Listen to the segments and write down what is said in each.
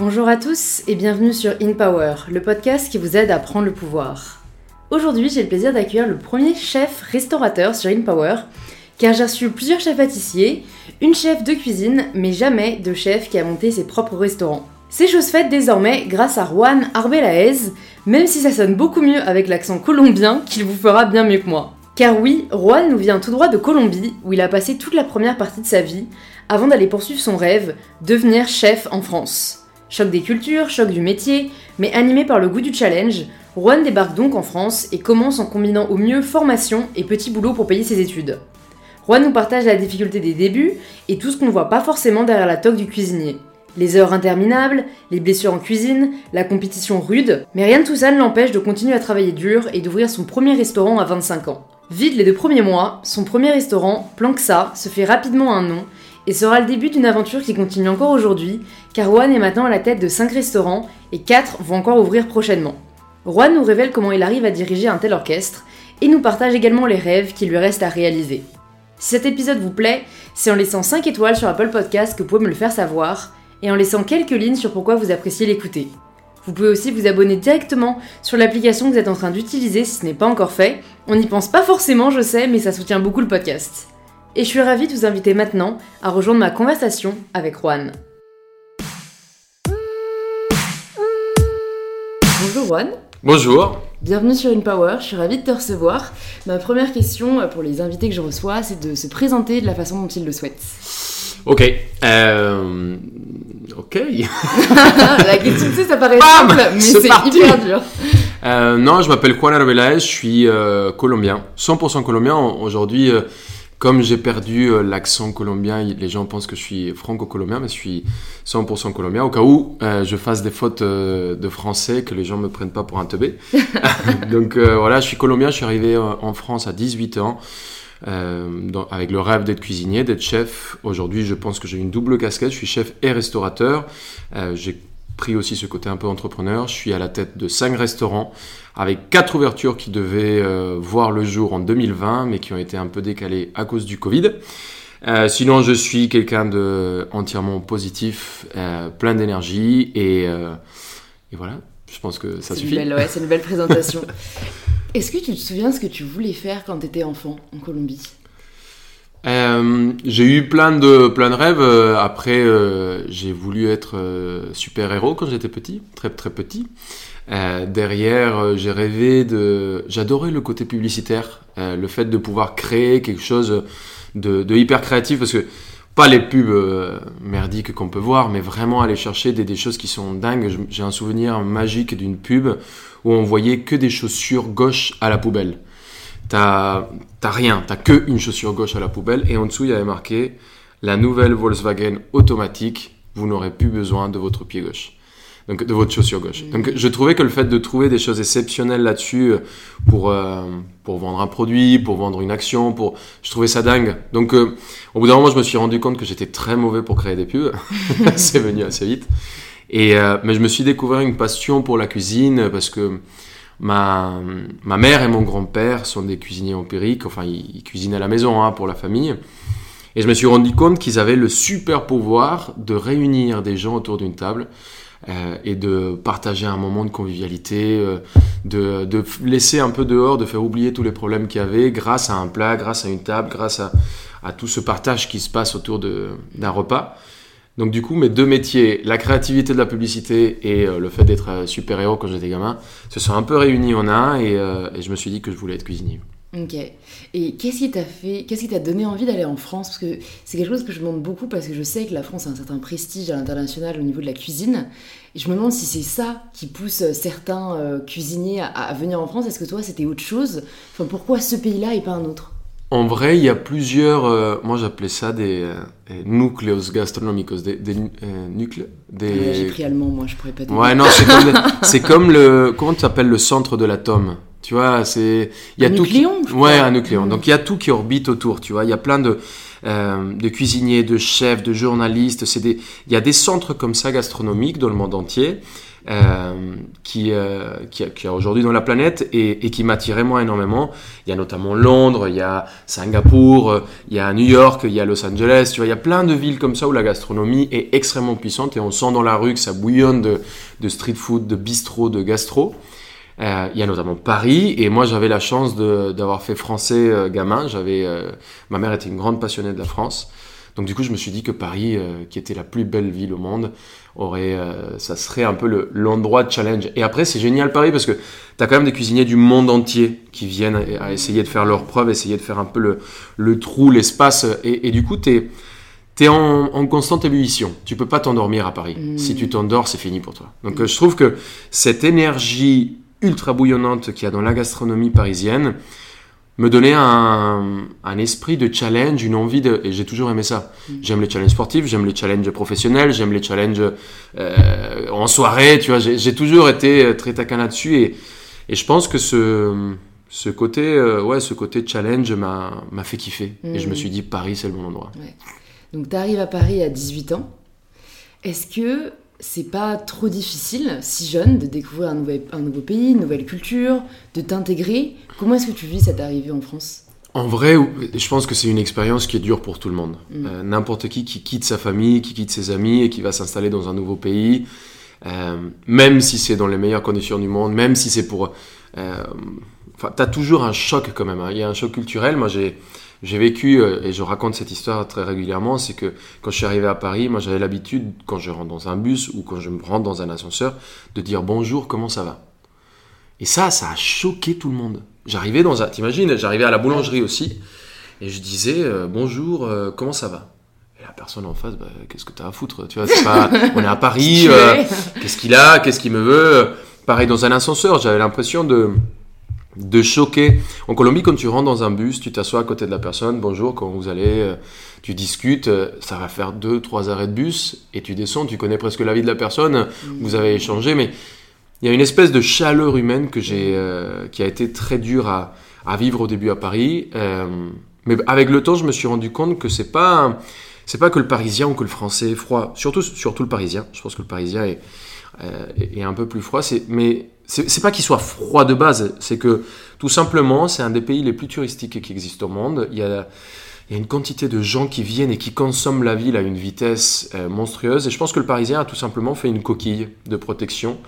Bonjour à tous et bienvenue sur In Power, le podcast qui vous aide à prendre le pouvoir. Aujourd'hui, j'ai le plaisir d'accueillir le premier chef restaurateur sur In Power, car j'ai reçu plusieurs chefs pâtissiers, une chef de cuisine, mais jamais de chef qui a monté ses propres restaurants. C'est chose faite désormais grâce à Juan Arbelaez, même si ça sonne beaucoup mieux avec l'accent colombien qu'il vous fera bien mieux que moi. Car oui, Juan nous vient tout droit de Colombie, où il a passé toute la première partie de sa vie, avant d'aller poursuivre son rêve, devenir chef en France. Choc des cultures, choc du métier, mais animé par le goût du challenge, Juan débarque donc en France et commence en combinant au mieux formation et petit boulot pour payer ses études. Juan nous partage la difficulté des débuts et tout ce qu'on ne voit pas forcément derrière la toque du cuisinier. Les heures interminables, les blessures en cuisine, la compétition rude, mais rien de tout ça ne l'empêche de continuer à travailler dur et d'ouvrir son premier restaurant à 25 ans. Vide les deux premiers mois, son premier restaurant, Planksa, se fait rapidement un nom et sera le début d'une aventure qui continue encore aujourd'hui, car Juan est maintenant à la tête de 5 restaurants et 4 vont encore ouvrir prochainement. Juan nous révèle comment il arrive à diriger un tel orchestre et nous partage également les rêves qui lui restent à réaliser. Si cet épisode vous plaît, c'est en laissant 5 étoiles sur Apple Podcast que vous pouvez me le faire savoir et en laissant quelques lignes sur pourquoi vous appréciez l'écouter. Vous pouvez aussi vous abonner directement sur l'application que vous êtes en train d'utiliser si ce n'est pas encore fait. On n'y pense pas forcément, je sais, mais ça soutient beaucoup le podcast. Et je suis ravie de vous inviter maintenant à rejoindre ma conversation avec Juan. Bonjour Juan. Bonjour. Bienvenue sur InPower, je suis ravie de te recevoir. Ma première question pour les invités que je reçois, c'est de se présenter de la façon dont ils le souhaitent. Ok. Euh... Ok. la question, tu sais, ça paraît simple, mais c'est hyper dur. Euh, non, je m'appelle Juan Arbeláez, je suis euh, colombien, 100% colombien. Aujourd'hui, euh, comme j'ai perdu euh, l'accent colombien, les gens pensent que je suis franco-colombien, mais je suis 100% colombien. Au cas où euh, je fasse des fautes euh, de français, que les gens me prennent pas pour un teubé. Donc voilà, je suis colombien, je suis arrivé en France à 18 ans. Dans, avec le rêve d'être cuisinier, d'être chef. Aujourd'hui, je pense que j'ai une double casquette. Je suis chef et restaurateur. j'ai pris aussi ce côté un peu entrepreneur. Je suis à la tête de cinq restaurants avec quatre ouvertures qui devaient euh, voir le jour en 2020, mais qui ont été un peu décalées à cause du Covid. Euh, sinon, je suis quelqu'un de entièrement positif, euh, plein d'énergie et, euh, et, voilà. Je pense que ça suffit. Belle, ouais, c'est une belle présentation. Est-ce que tu te souviens ce que tu voulais faire quand tu étais enfant en Colombie? Euh, j'ai eu plein de plein de rêves. Après, euh, j'ai voulu être euh, super héros quand j'étais petit, très très petit. derrière, j'ai rêvé de. J'adorais le côté publicitaire, le fait de pouvoir créer quelque chose de, hyper créatif, parce que pas les pubs merdiques qu'on peut voir, mais vraiment aller chercher des, des choses qui sont dingues. J'ai un souvenir magique d'une pub où on voyait que des chaussures gauche à la poubelle t'as rien, t'as que une chaussure gauche à la poubelle et en dessous il y avait marqué la nouvelle Volkswagen automatique, vous n'aurez plus besoin de votre pied gauche. Donc de votre chaussure gauche. Donc je trouvais que le fait de trouver des choses exceptionnelles là-dessus euh, pour euh, pour vendre un produit, pour vendre une action, pour je trouvais ça dingue. Donc euh, au bout d'un moment je me suis rendu compte que j'étais très mauvais pour créer des pubs. C'est venu assez vite. Et mais je me suis découvert une passion pour la cuisine parce que Ma, ma mère et mon grand-père sont des cuisiniers empiriques, enfin ils, cuisinent à la maison hein, pour la famille. Et je me suis rendu compte qu'ils avaient le super pouvoir de réunir des gens autour d'une table euh, et de partager un moment de convivialité, euh, de, de, laisser un peu dehors, de faire oublier tous les problèmes qu'il y avait grâce à un plat, grâce à une table, grâce à, à tout ce partage qui se passe autour d'un repas. Donc du coup, mes deux métiers, la créativité de la publicité et euh, le fait d'être euh, super-héros quand j'étais gamin, se sont un peu réunis en un et, euh, et, je me suis dit que je voulais être cuisinier. Ok. Et qu'est-ce qui t'a fait, qu'est-ce qui t'a donné envie d'aller en France? Parce que c'est quelque chose que je demande beaucoup parce que je sais que la France a un certain prestige à l'international au niveau de la cuisine. Et je me demande si c'est ça qui pousse certains cuisiniers à, à, venir en France. Est-ce que toi, c'était autre chose? Enfin, pourquoi ce pays-là et pas un autre? En vrai, il y a plusieurs, euh, moi j'appelais ça des euh, nucleos gastronomicos, des, des euh, nucléos. Des... J'ai pris allemand, moi je pourrais pas dire. Ouais, non, c'est comme, comme le, comment tu appelles le centre de l'atome? Tu vois, c'est, il y a un tout. Nucléon, qui... Ouais, un nucléon. Donc il y a tout qui orbite autour, tu vois. Il y a plein de, euh, de cuisiniers, de chefs, de journalistes. C'est des, il y a des centres comme ça gastronomiques dans le monde entier. Euh, qui, euh, qui, aujourd'hui dans la planète et, qui m'attirait moi énormément. Il y a notamment Londres, il y a Singapour, il y a New York, il y a Los Angeles. Tu vois, il y a plein de villes comme ça où la gastronomie est extrêmement puissante et on sent dans la rue que ça bouillonne de, street food, de bistrot, de gastro. Euh, il y a notamment Paris et moi j'avais la chance d'avoir fait français euh, gamin. J'avais, ma mère était une grande passionnée de la France. Donc du coup, je me suis dit que Paris, euh, qui était la plus belle ville au monde, aurait, euh, ça serait un peu le- l'endroit de challenge. Et après, c'est génial Paris parce que tu as quand même des cuisiniers du monde entier qui viennent à essayer de faire leurs preuves, essayer de faire un peu le, le trou, l'espace. Et, et du coup, tu es, en, en constante ébullition. Tu peux pas t'endormir à Paris. Mm. Si tu t'endors, c'est fini pour toi. Donc euh, je trouve que cette énergie ultra bouillonnante qu'il y a dans la gastronomie parisienne, me donnait un, un esprit de challenge, une envie de... Et j'ai toujours aimé ça. Mm. J'aime les challenges sportifs, j'aime les challenges professionnels, j'aime les challenges euh, en soirée, tu vois. J'ai toujours été euh, très taquin là-dessus. Et, et je pense que ce, ce, côté, euh, ouais, ce côté challenge m'a m'a fait kiffer. Et je me Mm. suis dit, Paris, c'est le bon endroit. Donc tu arrives à Paris à 18 ans. Est-ce que c'est pas trop difficile, si jeune, de découvrir un, nouvel- un nouveau pays, une nouvelle culture, de t'intégrer Comment est-ce que tu vis cette arrivée en France? En vrai, je pense que c'est une expérience qui est dure pour tout le monde. Mm. Euh, N'importe qui qui quitte sa famille, qui quitte ses amis et qui va s'installer dans un nouveau pays, euh, même si c'est dans les meilleures conditions du monde, même si c'est pour... Euh, Enfin, t'as toujours un choc quand même. hein. Il y a un choc culturel. Moi, j'ai j'ai vécu euh, et je raconte cette histoire très régulièrement. C'est que quand je suis arrivé à Paris, moi, j'avais l'habitude quand je rentre dans un bus ou quand je me rentre dans un ascenseur de dire bonjour, comment ça va? Et ça, ça a choqué tout le monde. J'arrivais dans un, t'imagines, j'arrivais à la boulangerie aussi et je disais euh, bonjour, euh, comment ça va? Et la personne en face, bah, qu'est-ce que t'as à foutre, tu vois c'est pas, On est à Paris. Euh, Qu'est-ce qu'il a Qu'est-ce qu'il me veut? Pareil dans un ascenseur, j'avais l'impression de de choquer. En Colombie, quand tu rentres dans un bus, tu t'assois à côté de la personne, bonjour, comment vous allez, euh, tu discutes, euh, ça va faire deux, trois arrêts de bus, et tu descends, tu connais presque la vie de la personne, vous avez échangé, mais il y a une espèce de chaleur humaine que j'ai, euh, qui a été très dure à, à vivre au début à Paris. euh, mais avec le temps, je me suis rendu compte que c'est pas, c'est pas que le Parisien ou que le Français est froid. Surtout, surtout le Parisien. Je pense que le Parisien est, euh, est un peu plus froid. Mais c'est pas qu'il soit froid de base. C'est que tout simplement, c'est un des pays les plus touristiques qui existent au monde. Il y a il y a une quantité de gens qui viennent et qui consomment la ville à une vitesse euh, monstrueuse. Et je pense que le Parisien a tout simplement fait une coquille de protection.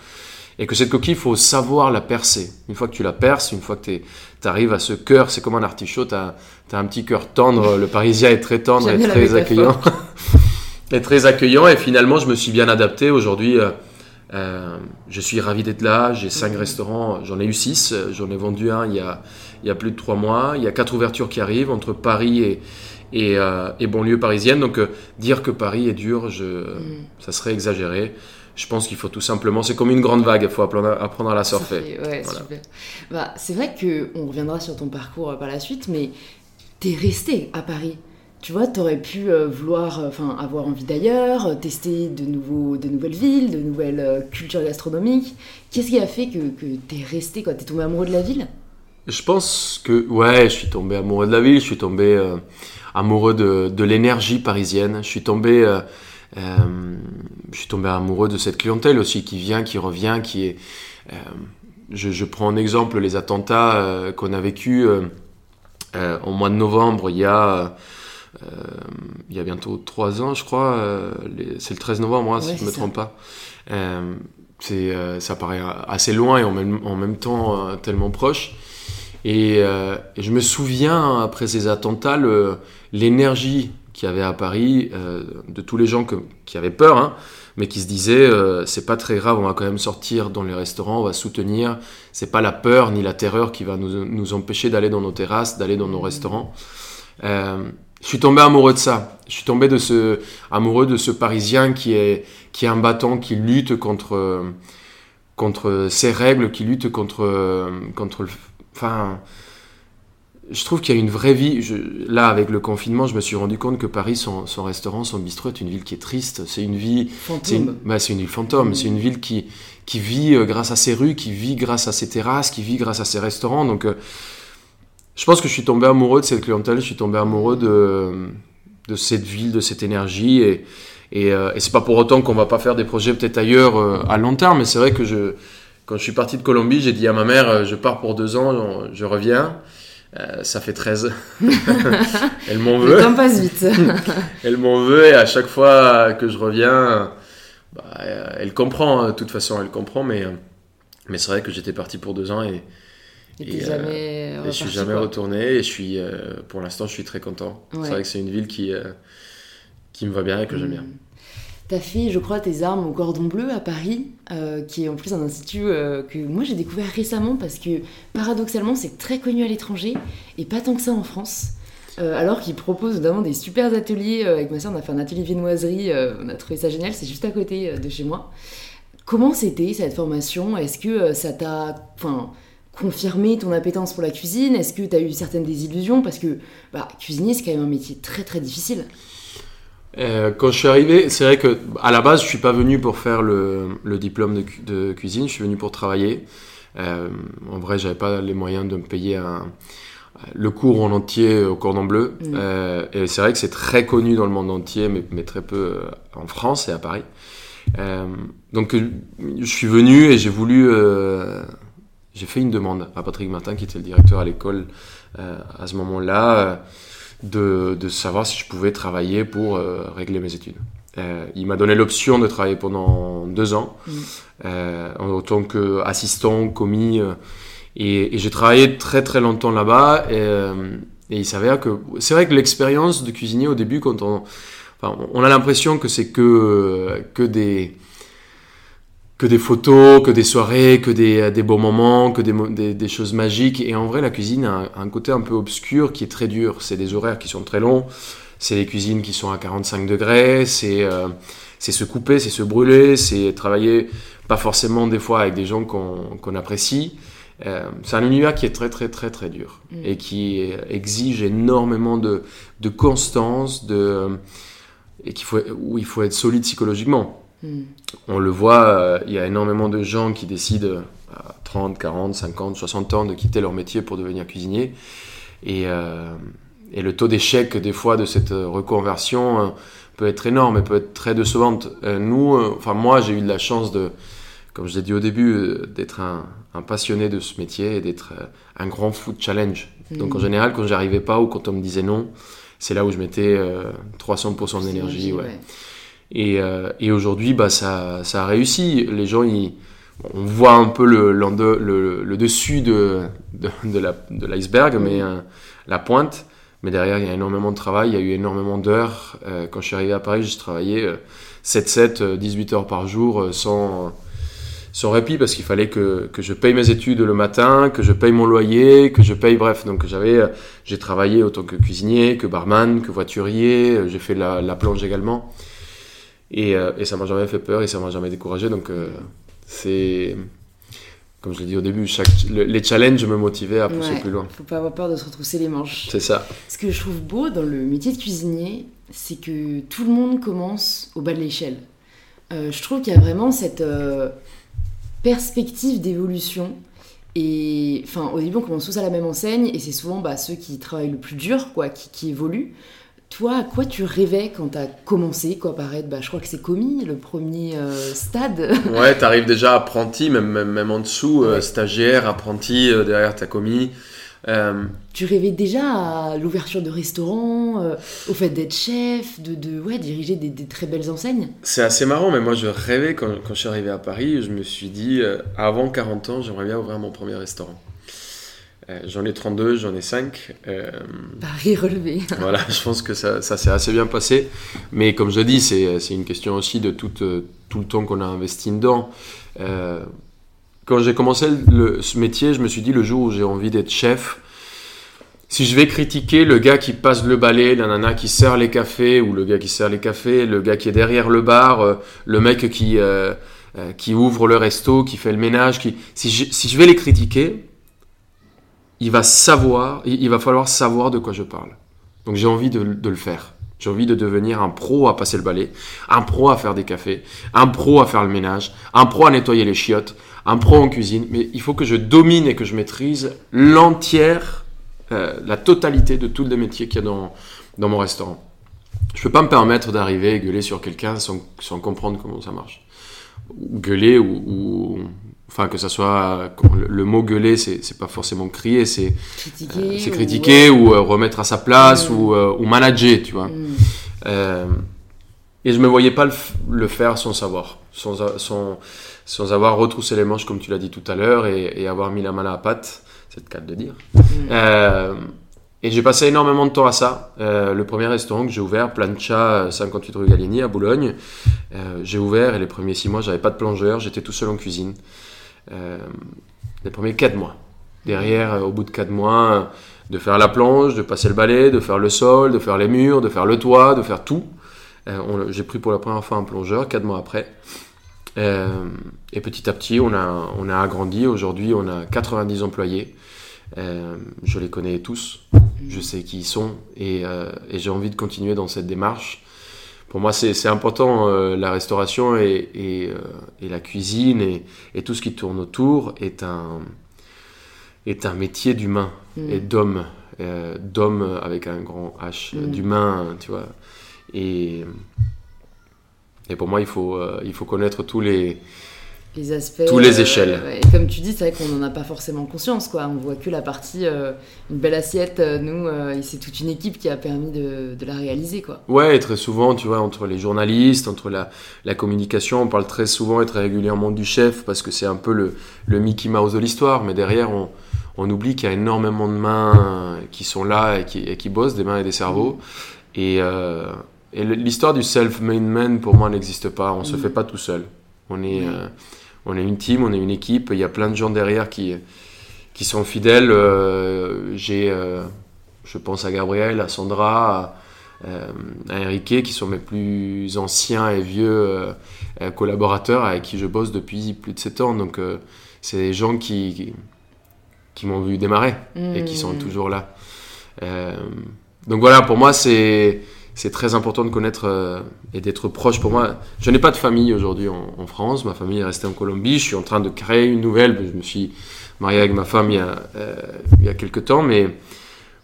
Et que cette coquille, il faut savoir la percer. Une fois que tu la perces, une fois que tu arrives à ce cœur, c'est comme un artichaut, tu as, un petit cœur tendre. Le Parisien est très tendre et très accueillant. et très accueillant. Et finalement, je me suis bien adapté. Aujourd'hui, euh, je suis ravi d'être là. J'ai cinq restaurants. J'en ai eu six. J'en ai vendu un il y, a, il y a plus de trois mois. Il y a quatre ouvertures qui arrivent entre Paris et, et, euh, et banlieue parisienne. Donc, euh, dire que Paris est dur, je, Mm. ça serait exagéré. Je pense qu'il faut tout simplement. C'est comme une grande vague. Il faut apprendre, à la surfer. fait- ouais, Voilà. super. Bah, c'est vrai que on reviendra sur ton parcours par la suite, mais t'es resté à Paris. Tu vois, t'aurais pu euh, vouloir, euh, enfin, avoir envie d'ailleurs, euh, tester de, nouveaux, de nouvelles villes, de nouvelles cultures gastronomiques. Qu'est-ce qui a fait que, que t'es resté, quoi? T'es tombé amoureux de la ville? Je pense que, ouais, je suis tombé amoureux de la ville, je suis tombé amoureux de, de l'énergie parisienne, je suis tombé, je suis tombé amoureux de cette clientèle aussi qui vient, qui revient, qui est. je, je prends en exemple les attentats qu'on a vécu au mois de novembre, il y a. euh, il y a bientôt trois ans, je crois. euh, les- c'est le 13 novembre, hein, Ouais, si je c'est me ça. trompe pas. Euh, c'est, ça paraît assez loin et en même, en même temps tellement proche. Et, euh, et je me souviens, après ces attentats, l'énergie qu'il y avait à Paris, euh, de tous les gens que- qui avaient peur, hein, mais qui se disaient, euh, c'est pas très grave, on va quand même sortir dans les restaurants, on va soutenir. C'est pas la peur ni la terreur qui va nous, nous empêcher d'aller dans nos terrasses, d'aller dans nos restaurants. Je suis tombé amoureux de ça. Je suis tombé de ce, amoureux de ce Parisien qui est, qui est un battant, qui lutte contre, contre ces règles, qui lutte contre, contre le, enfin, je trouve qu'il y a une vraie vie. Je- là, avec le confinement, je me suis rendu compte que Paris, son, son restaurant, son bistrot, est une ville qui est triste. C'est une vie, c'est une, Fantôme. bah, c'est une ville fantôme. Mm. C'est une ville qui, qui vit euh, grâce à ses rues, qui vit grâce à ses terrasses, qui vit grâce à ses restaurants. Donc, euh, je pense que je suis tombé amoureux de cette clientèle. Je suis tombé amoureux de, de cette ville, de cette énergie. Et, Et, euh, et c'est pas pour autant qu'on va pas faire des projets peut-être ailleurs euh, à long terme, mais c'est vrai que je, quand je suis parti de Colombie, j'ai dit à ma mère, euh, je pars pour deux ans, je reviens. Euh, ça fait 13. Elle m'en veut. Le temps passe vite. Elle m'en veut et à chaque fois que je reviens, bah, elle comprend, de toute façon, elle comprend, mais, mais c'est vrai que j'étais parti pour deux ans et, Et, Et, euh, jamais et je suis jamais quoi. retourné et je suis, euh, pour l'instant, je suis très content. Ouais. C'est vrai que c'est une ville qui, euh, qui me va bien et que j'aime bien. Mm. T'as fait, je crois, tes armes au Cordon Bleu à Paris, euh, qui est en plus un institut euh, que moi j'ai découvert récemment parce que paradoxalement c'est très connu à l'étranger et pas tant que ça en France. Euh, alors qu'il propose notamment des super ateliers. avec ma soeur, on a fait un atelier viennoiserie, on a trouvé ça génial, c'est juste à côté de chez moi. Comment c'était cette formation? Est-ce que ça t'a enfin, confirmé ton appétence pour la cuisine Est-ce que t'as eu certaines désillusions? Parce que bah, cuisinier, c'est quand même un métier très très difficile. Euh, quand je suis arrivé, c'est vrai que à la base, je suis pas venu pour faire le, le diplôme de, cu- de cuisine. Je suis venu pour travailler. Euh, en vrai, j'avais pas les moyens de me payer un, le cours en entier au Cordon Bleu. Mm. Euh, et c'est vrai que c'est très connu dans le monde entier, mais, mais très peu en France et à Paris. Donc, je suis venu et j'ai voulu. J'ai fait une demande à Patrick Martin, qui était le directeur à l'école euh, à ce moment-là. euh, de, de savoir si je pouvais travailler pour euh, régler mes études. Euh, il m'a donné l'option de travailler pendant deux ans Mm. euh, en tant qu'assistant, commis. euh, et et j'ai travaillé très très longtemps là-bas. Et, euh, et il s'avère que c'est vrai que l'expérience de cuisinier au début, quand on, enfin, on a l'impression que c'est que, que des que des photos, que des soirées, que des, des beaux moments, que des, mo- des, des choses magiques. Et en vrai, la cuisine a un, un côté un peu obscur qui est très dur. C'est des horaires qui sont très longs, c'est les cuisines qui sont à 45 degrés, c'est euh, c'est se couper, c'est se brûler, c'est travailler pas forcément des fois avec des gens qu'on qu'on apprécie. Euh, c'est un univers qui est très très très très dur Mm. et qui exige énormément de, de constance, de, et qu'il faut, où il faut être solide psychologiquement Mm. on le voit, euh, il y a énormément de gens qui décident euh, à 30, 40, 50, 60 ans de quitter leur métier pour devenir cuisinier. Et, euh, et le taux d'échec des fois de cette reconversion euh, peut être énorme et peut être très décevante. Nous, enfin moi j'ai eu de la chance de, comme je l'ai dit au début, d'être un, un passionné de ce métier et d'être un grand food challenge. Donc en général quand j'arrivais pas ou quand on me disait non, c'est là où je mettais euh, 300% d'énergie. Ouais. Et, euh, et aujourd'hui, bah, ça, ça a réussi. Les gens, ils, on voit un peu le, l'ende- le, le dessus de, de, de la- de l'iceberg, mais euh, la pointe. Mais derrière, il y a énormément de travail, il y a eu énormément d'heures. Euh, quand je suis arrivé à Paris, j'ai travaillé euh, 7-7, euh, 18 heures par jour euh, sans, sans répit parce qu'il fallait que, que je paye mes études le matin, que je paye mon loyer, que je paye, bref. Donc j'avais, euh, j'ai travaillé autant que cuisinier, que barman, que voiturier, euh, j'ai fait la, la plonge également. Et, euh, et ça m'a jamais fait peur et ça m'a jamais découragé. Donc, euh, c'est. Comme je l'ai dit au début, chaque, le- les challenges me motivaient à pousser Ouais. plus loin. Faut pas avoir peur de se retrousser les manches. C'est ça. Ce que je trouve beau dans le métier de cuisinier, c'est que tout le monde commence au bas de l'échelle. Euh, je trouve qu'il y a vraiment cette euh, perspective d'évolution. Et enfin, au début, on commence tous à la même enseigne, et c'est souvent bah, ceux qui travaillent le plus dur, quoi, qui, qui évoluent. Toi, à quoi tu rêvais quand t'as commencé quoi paraître bah, Je crois que c'est commis, le premier euh, stade. Ouais, t'arrives déjà apprenti, même, même, même en dessous, euh, Ouais. stagiaire, apprenti, euh, derrière t'as commis. Euh, Tu rêvais déjà à l'ouverture de restaurants, euh, au fait d'être chef, de, de ouais, diriger des, des très belles enseignes? C'est assez marrant, mais moi je rêvais quand, quand je suis arrivé à Paris, je me suis dit, euh, avant 40 ans, j'aimerais bien ouvrir mon premier restaurant. Euh, j'en ai 32, j'en ai 5. Euh, Paris relevé. voilà, je pense que ça, ça s'est assez bien passé. Mais comme je dis, c'est c'est une question aussi de tout, euh, tout le temps qu'on a investi dedans. Euh, quand j'ai commencé le- ce métier, je me suis dit le jour où j'ai envie d'être chef, si je vais critiquer le gars qui passe le balai, la nana qui sert les cafés, ou le gars qui sert les cafés, le gars qui est derrière le bar, le mec qui, qui ouvre le resto, qui fait le ménage, qui... Si, je, si je vais les critiquer, il va falloir savoir de quoi je parle. Donc j'ai envie de, le faire. J'ai envie de devenir un pro à passer le balai, un pro à faire des cafés, un pro à faire le ménage, un pro à nettoyer les chiottes, un pro en cuisine. Mais il faut que je domine et que je maîtrise l'entière, euh, la totalité de tous les métiers qu'il y a dans, mon restaurant. je peux pas me permettre d'arriver et gueuler sur quelqu'un sans, comprendre comment ça marche. Gueuler ou enfin que ça soit le, mot gueuler, c'est pas forcément crier, c'est critiquer, critiquer ou, remettre à sa place ou, ou, manager, tu vois. et je me voyais pas le, le faire sans savoir, sans, sans, sans avoir retroussé les manches comme tu l'as dit tout à l'heure et, et, avoir mis la main à la pâte, c'est le cas de dire. Euh, et j'ai passé énormément de temps à ça. Euh, le premier restaurant que j'ai ouvert, Plancha, 58 rue Galigny à Boulogne, euh, j'ai ouvert et les premiers six mois, j'avais pas de plongeur, j'étais tout seul en cuisine. Euh, les premiers quatre mois. Derrière, euh, au bout de quatre mois, de faire la planche, de passer le balai, de faire le sol, de faire les murs, de faire le toit, de faire tout. Euh, j'ai pris pour la première fois un plongeur quatre mois après. et petit à petit, on a, on a agrandi. Aujourd'hui, on a 90 employés. Je les connais tous, je sais qui ils sont et j'ai envie de continuer dans cette démarche. Pour moi, c'est important, euh, la restauration et, et, et la cuisine et, et, tout ce qui tourne autour est un, est un métier d'humain mm. et d'homme, d'homme avec un grand H, mm. d'humain, tu vois. Et, et pour moi, il faut, il faut connaître tous les, les aspects. Tous les échelles. Euh, et comme tu dis, c'est vrai qu'on n'en a pas forcément conscience, quoi. On voit que la partie, euh, une belle assiette, euh, nous, c'est toute une équipe qui a permis de, de, la réaliser, quoi. Ouais, et très souvent, tu vois, entre les journalistes, entre la, la, communication, on parle très souvent et très régulièrement du chef parce que c'est un peu le, le Mickey Mouse de l'histoire, mais derrière, on, on oublie qu'il y a énormément de mains qui sont là et qui, et qui bossent, des mains et des cerveaux. Et, et l'histoire du self-made man, pour moi, n'existe pas. On mmh. se fait pas tout seul. On est. on est une team, on est une équipe. Il y a plein de gens derrière qui, qui sont fidèles. Euh, j'ai, euh, je pense à Gabriel, à Sandra, à, euh, à Enrique, qui sont mes plus anciens et vieux collaborateurs avec qui je bosse depuis plus de 7 ans. Donc, c'est des gens qui, qui, m'ont vu démarrer et qui sont mmh. toujours là. donc voilà, pour moi, c'est c'est très important de connaître euh, et d'être proche pour moi. Je n'ai pas de famille aujourd'hui en, France, ma famille est restée en Colombie, je suis en train de créer une nouvelle, je me suis marié avec ma femme il y a, euh, il y a quelques temps, mais,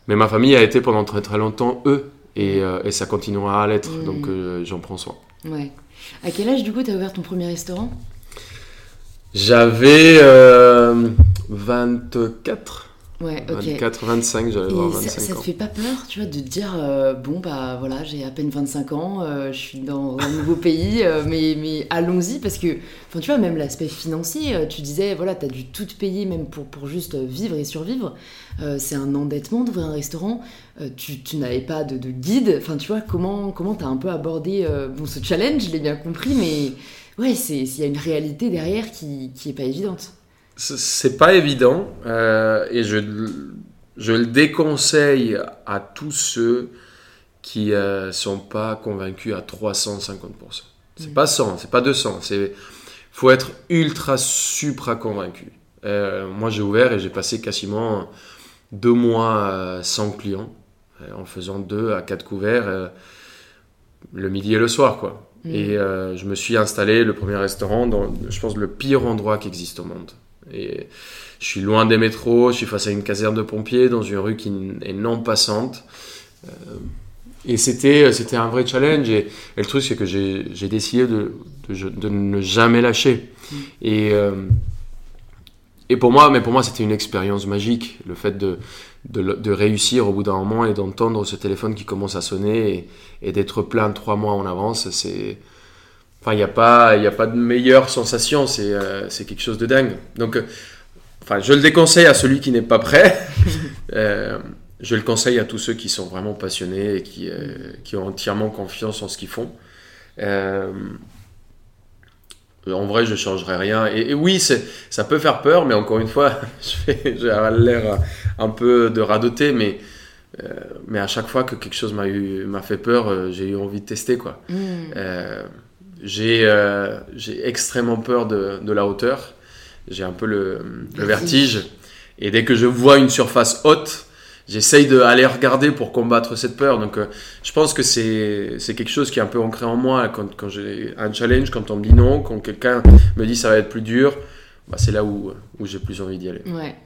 mais ma famille a été pendant très très longtemps eux, et, euh, et ça continuera à l'être, mmh. donc euh, j'en prends soin. Ouais. À quel âge du coup tu as ouvert ton premier restaurant? J'avais 24 Ouais, ok. 24, 25, j'allais voir 25 ça, ça te fait pas peur, tu vois, de te dire, euh, bon, bah voilà, j'ai à peine 25 ans, euh, je suis dans un nouveau pays, euh, mais, mais allons-y, parce que, enfin, tu vois, même l'aspect financier, tu disais, voilà, t'as dû tout payer, même pour, pour juste vivre et survivre. C'est un endettement d'ouvrir un restaurant. tu, tu n'avais pas de, de, guide, enfin, tu vois, comment comment t'as un peu abordé bon, ce challenge, je l'ai bien compris, mais ouais, il y a une réalité derrière qui, qui est pas évidente c'est pas évident euh, et je, je, le déconseille à tous ceux qui euh, sont pas convaincus à 350%. C'est mmh. pas 100, c'est pas 200, c'est faut être ultra supra convaincu. Euh, moi j'ai ouvert et j'ai passé quasiment deux mois sans clients euh, en faisant deux à quatre couverts euh, le midi et le soir quoi. Mmh. Et je me suis installé le premier restaurant dans je pense le pire endroit qui existe au monde. Et je suis loin des métros, je suis face à une caserne de pompiers dans une rue qui est non passante. Euh, et c'était, c'était un vrai challenge. Et, et le truc, c'est que j'ai, décidé de, de, de, ne jamais lâcher. Mm. Et, euh, et pour moi, mais pour moi, c'était une expérience magique. Le fait de, de, de, réussir au bout d'un moment et d'entendre ce téléphone qui commence à sonner et, et d'être plein trois mois en avance, c'est, Enfin, il n'y a, pas, a pas de meilleure sensation, c'est euh, quelque chose de dingue. Donc, euh, enfin, je le déconseille à celui qui n'est pas prêt. euh, je le conseille à tous ceux qui sont vraiment passionnés et qui, euh, qui ont entièrement confiance en ce qu'ils font. En vrai, je ne changerai rien. Et, et oui, ça peut faire peur, mais encore une fois, j'ai l'air un peu de radoter, mais, euh, mais à chaque fois que quelque chose m'a fait peur, j'ai eu envie de tester. quoi. Mmh. J'ai euh, extrêmement peur de, de la hauteur. J'ai un peu le, le, vertige. Et dès que je vois une surface haute, j'essaye d'aller regarder pour combattre cette peur. Donc, euh, je pense que c'est quelque chose qui est un peu ancré en moi. Quand, quand j'ai un challenge, quand on me dit non, quand quelqu'un me dit ça va être plus dur, bah, c'est là où, où j'ai plus envie d'y aller. Ouais.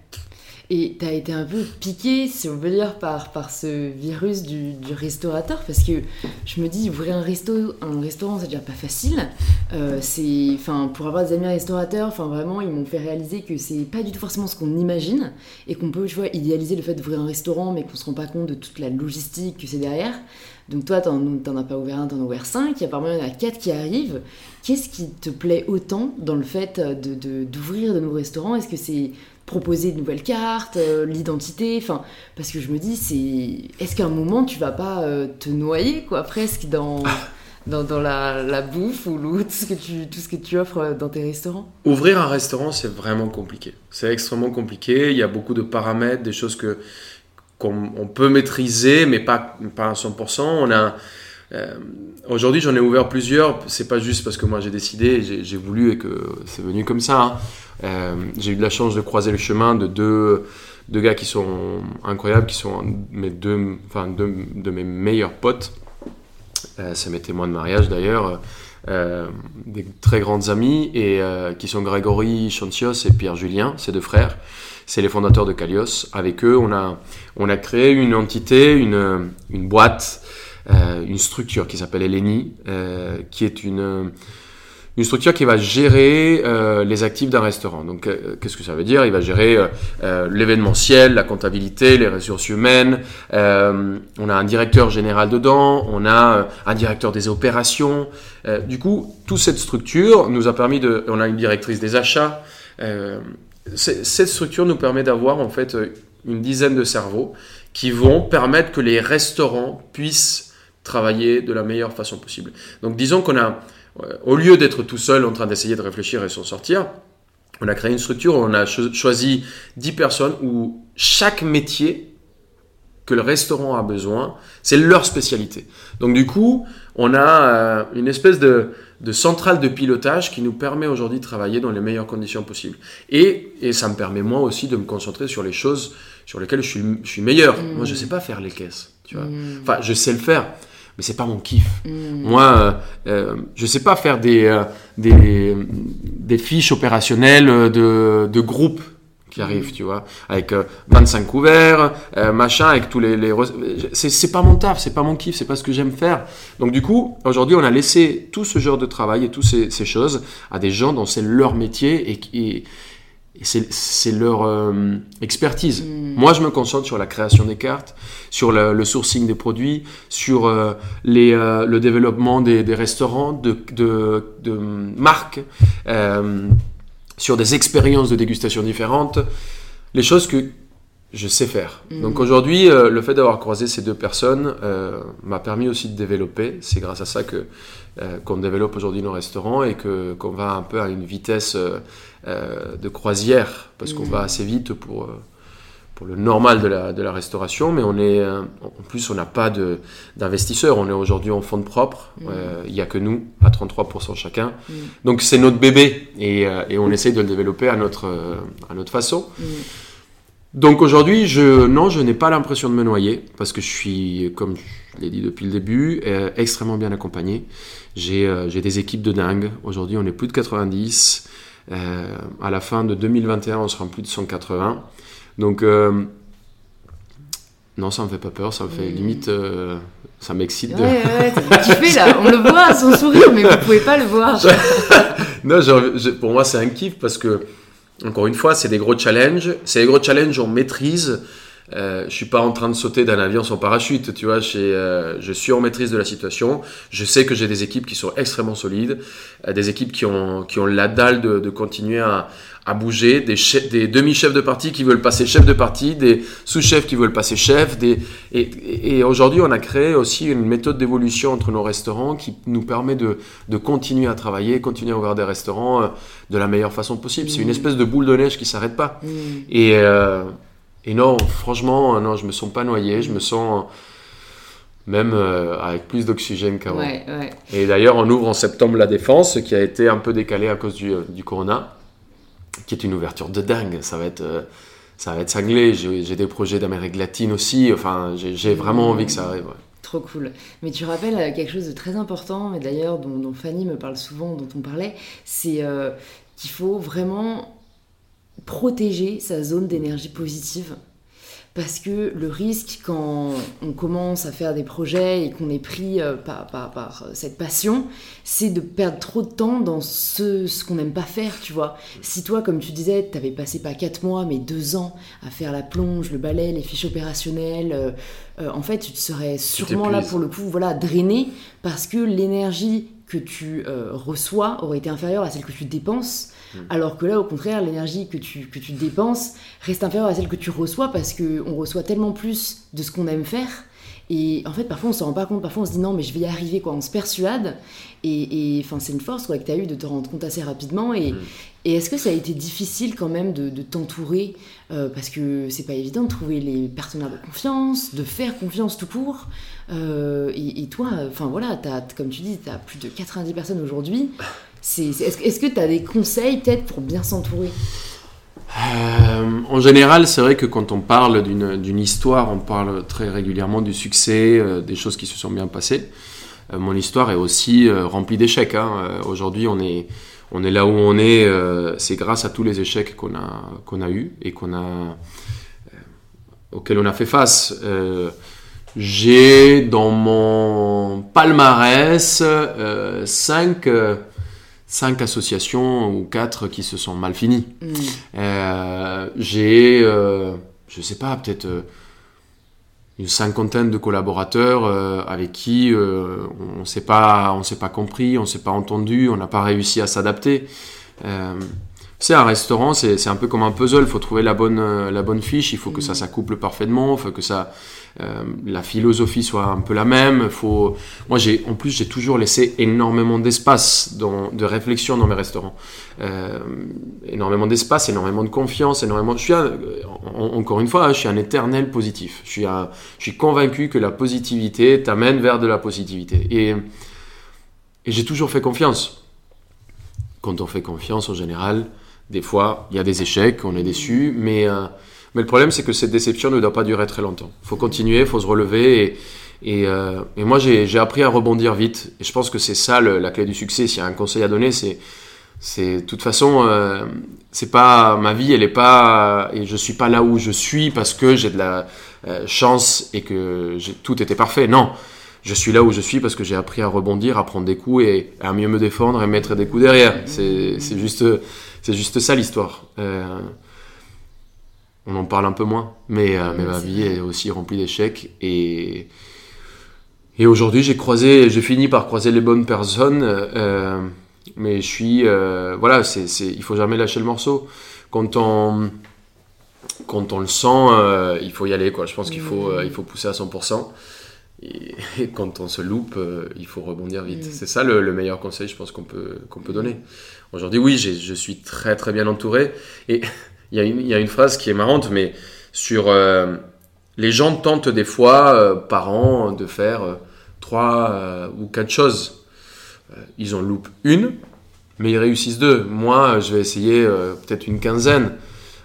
Et tu as été un peu piqué, si on veut dire, par, par ce virus du, du restaurateur, parce que je me dis, ouvrir un, resto, un restaurant, c'est déjà pas facile. Euh, pour avoir des amis restaurateurs, vraiment, ils m'ont fait réaliser que c'est pas du tout forcément ce qu'on imagine, et qu'on peut, tu vois, idéaliser le fait d'ouvrir un restaurant, mais qu'on se rend pas compte de toute la logistique que c'est derrière. Donc toi, t'en, t'en as pas ouvert un, t'en as ouvert cinq, il y a par il y en a quatre qui arrivent. Qu'est-ce qui te plaît autant dans le fait de- d'ouvrir de nouveaux restaurants? Est-ce que c'est proposer de nouvelles cartes, euh, l'identité Enfin, parce que je me dis, c'est... Est-ce qu'à un moment, tu vas pas euh, te noyer, quoi, presque, dans, dans, dans la, la bouffe ou tout ce, que tu, tout ce que tu offres euh, dans tes restaurants? Ouvrir un restaurant, c'est vraiment compliqué. C'est extrêmement compliqué. Il y a beaucoup de paramètres, des choses que qu'on on peut maîtriser, mais pas, pas à 100%. On a euh, aujourd'hui, j'en ai ouvert plusieurs. C'est pas juste parce que moi j'ai décidé, j'ai voulu et que c'est venu comme ça. hein. Euh, j'ai eu de la chance de croiser le chemin de deux, gars qui sont incroyables, qui sont mes deux, enfin deux de mes meilleurs potes. Euh, c'est mes témoins de mariage d'ailleurs. Euh, des très grandes amies et qui sont Grégory Chantios et Pierre Julien, ces deux frères. C'est les fondateurs de Calios. Avec eux, on a, on a créé une entité, une, une boîte, une structure qui s'appelle Eleni, euh, qui est une, une structure qui va gérer euh, les actifs d'un restaurant. Donc, euh, qu'est-ce que ça veut dire? Il va gérer euh, euh, l'événementiel, la comptabilité, les ressources humaines. Euh, on a un directeur général dedans, on a euh, un directeur des opérations. Euh, du coup, toute cette structure nous a permis de. On a une directrice des achats. Euh, cette structure nous permet d'avoir en fait euh, une dizaine de cerveaux qui vont permettre que les restaurants puissent travailler de la meilleure façon possible. Donc, disons qu'on a euh, au lieu d'être tout seul en train d'essayer de réfléchir et s'en sortir, on a créé une structure où on a cho- choisi 10 personnes où chaque métier que le restaurant a besoin, c'est leur spécialité. Donc du coup, on a euh, une espèce de, de centrale de pilotage qui nous permet aujourd'hui de travailler dans les meilleures conditions possibles. Et, et ça me permet moi aussi de me concentrer sur les choses sur lesquelles je suis, je suis meilleur. Moi, je sais pas faire les caisses. Tu vois. Mm. Enfin, je sais le faire, mais c'est pas mon kiff. Mm. Moi, euh, euh, je sais pas faire des, euh, des, des fiches opérationnelles de, de groupe qui arrivent, tu vois, avec euh, 25 couverts, euh, machin, avec tous les... les c'est, c'est pas mon taf, c'est pas mon kiff, c'est pas ce que j'aime faire. Donc du coup, aujourd'hui, on a laissé tout ce genre de travail et toutes ces, ces choses à des gens dont c'est leur métier et, qui- et, c'est, leur euh, expertise. Mm. Moi, je me concentre sur la création des cartes, sur le, le sourcing des produits, sur euh, les, euh, le développement des, des restaurants, de, de, de marques, sur des expériences de dégustation différentes, les choses que je sais faire. Mhm. Donc aujourd'hui, le fait d'avoir croisé ces deux personnes m'a permis aussi de développer. C'est grâce à ça que qu'on développe aujourd'hui nos restaurants et que qu'on va un peu à une vitesse euh, de croisière parce qu'on va assez vite pour euh, pour le normal de la, de la restauration, mais on est, euh, en plus, on n'a pas de- d'investisseurs. On est aujourd'hui en fonds propre. Mhm. Euh, Il n'y a que nous, à 33% chacun. Mm. Donc c'est notre bébé et, et on essaye de le développer à notre, à notre façon. Mm. Donc aujourd'hui, je, non, je n'ai pas l'impression de me noyer parce que je suis, comme je l'ai dit depuis le début, euh, extrêmement bien accompagné. J'ai j'ai des équipes de dingue. Aujourd'hui, on est plus de 90. Euh, à la fin de 2021, on sera plus de 180. Donc, euh, non, ça me fait pas peur. Ça me fait Mm. limite, euh, ça m'excite. Ouais, de- ouais, là, on le voit à son sourire, mais vous pouvez pas le voir. Non, pour moi, c'est un kiff parce que, encore une fois, c'est des gros challenges. C'est des gros challenges, on maîtrise. Euh, je suis pas en train de sauter d'un avion sans parachute, tu vois. euh, je suis en maîtrise de la situation. Je sais que j'ai des équipes qui sont extrêmement solides, euh, des équipes qui ont, qui ont la dalle de, de continuer à, à bouger, des, chefs- des demi-chefs de parti qui veulent passer chef de parti, des sous-chefs qui veulent passer chef. Des, et et, et aujourd'hui, on a créé aussi une méthode d'évolution entre nos restaurants qui nous permet de, de continuer à travailler, continuer à ouvrir des restaurants euh, de la meilleure façon possible. C'est une Mhm. espèce de boule de neige qui s'arrête pas. Mm. Et, euh, et non, franchement, euh, non, je me sens pas noyé, je me sens même euh, avec plus d'oxygène qu'avant. Ouais, ouais. Et d'ailleurs, on ouvre en septembre la Défense, qui a été un peu décalée à cause du, euh, du Corona, qui est une ouverture de dingue. Ça va être, euh, ça va être cinglé. J'ai des projets d'Amérique latine aussi. Enfin, j'ai vraiment envie que ça arrive. ouais. Trop cool. Mais tu rappelles euh, quelque chose de très important, et d'ailleurs dont, dont Fanny me parle souvent, dont on parlait, c'est euh, qu'il faut vraiment protéger sa zone d'énergie positive parce que le risque, quand on commence à faire des projets et qu'on est pris euh, par, par, cette passion, c'est de perdre trop de temps dans ce, ce qu'on n'aime pas faire, tu vois. Si toi, comme tu disais, tu avais passé pas 4 mois, mais 2 ans à faire la plonge, le balai, les fiches opérationnelles, euh, euh, en fait, tu te serais sûrement là pour le coup, voilà, drainé, parce que l'énergie que tu reçois aurait été inférieure à celle que tu dépenses. Mm. Alors que là, au contraire, l'énergie que tu, que tu dépenses reste inférieure à celle que tu reçois parce qu'on reçoit tellement plus de ce qu'on aime faire. Et en fait, parfois, on se rend pas compte. Parfois, on se dit non, mais je vais y arriver, quoi. On se persuade. Et enfin, c'est une force quoi, que tu as eu de te rendre compte assez rapidement. Et, mm. et est-ce que ça a été difficile quand même de, t'entourer euh, Parce que c'est pas évident de trouver les partenaires de confiance, de faire confiance tout court. Euh, et, toi, enfin voilà, as, comme tu dis, tu as plus de 90 personnes aujourd'hui. Est-ce que tu as des conseils peut-être pour bien s'entourer? Euh, en général, c'est vrai que quand on parle d'une histoire, on parle très régulièrement du succès, euh, des choses qui se sont bien passées. Euh, mon histoire est aussi remplie d'échecs. Hein. Aujourd'hui, on est, on est là où on est. c'est grâce à tous les échecs qu'on a, qu'on a eus et qu'on a, auxquels on a fait face. J'ai dans mon palmarès 5 cinq associations ou quatre qui se sont mal finies. Mm. Euh, j'ai, euh, je sais pas, peut-être euh, une cinquantaine de collaborateurs avec qui on ne s'est pas, on s'est pas compris, on s'est pas entendu, on n'a pas réussi à s'adapter. C'est un restaurant, c'est un peu comme un puzzle. Il faut trouver la bonne, la bonne fiche. Il faut que ça mm. s'accouple parfaitement. Il faut que ça, euh, la philosophie soit un peu la même. Faut... Moi, j'ai, en plus, j'ai toujours laissé énormément d'espace de réflexion dans mes restaurants. Euh, énormément d'espace, énormément de confiance, énormément. Je suis encore une fois, je suis un éternel positif. Je suis, je suis convaincu que la positivité t'amène vers de la positivité. Et, et j'ai toujours fait confiance. Quand on fait confiance, en général, des fois, il y a des échecs, on est déçu, mais euh, mais le problème, c'est que cette déception ne doit pas durer très longtemps. Il faut continuer, il faut se relever. Et, euh, moi, j'ai appris à rebondir vite. Et je pense que c'est ça la clé du succès. S'il y a un conseil à donner, c'est de toute façon euh, c'est pas ma vie elle est pas et je suis pas là où je suis parce que j'ai de la chance et que tout était parfait non je suis là où je suis parce que j'ai appris à rebondir à prendre des coups et à mieux me défendre et mettre des coups derrière c'est juste c'est juste ça l'histoire euh, on en parle un peu moins. Mais, euh, mais ma vie est aussi remplie d'échecs. Et, et aujourd'hui, j'ai croisé, j'ai fini par croiser les bonnes personnes. Euh, mais je suis. Euh, voilà, c'est, c'est, il faut jamais lâcher le morceau. Quand on, quand on le sent, il faut y aller. Quoi. Je pense qu'il faut, il faut pousser à 100%. Et, quand on se loupe, il faut rebondir vite. C'est ça le, le, meilleur conseil, je pense, qu'on peut, qu'on peut donner. Aujourd'hui, oui, je suis très très bien entouré. Et il y, a une, phrase qui est marrante, mais sur euh, les gens tentent des fois euh, par an de faire euh, trois ou quatre choses. ils en loupent une, mais ils réussissent deux. Moi, je vais essayer peut-être une quinzaine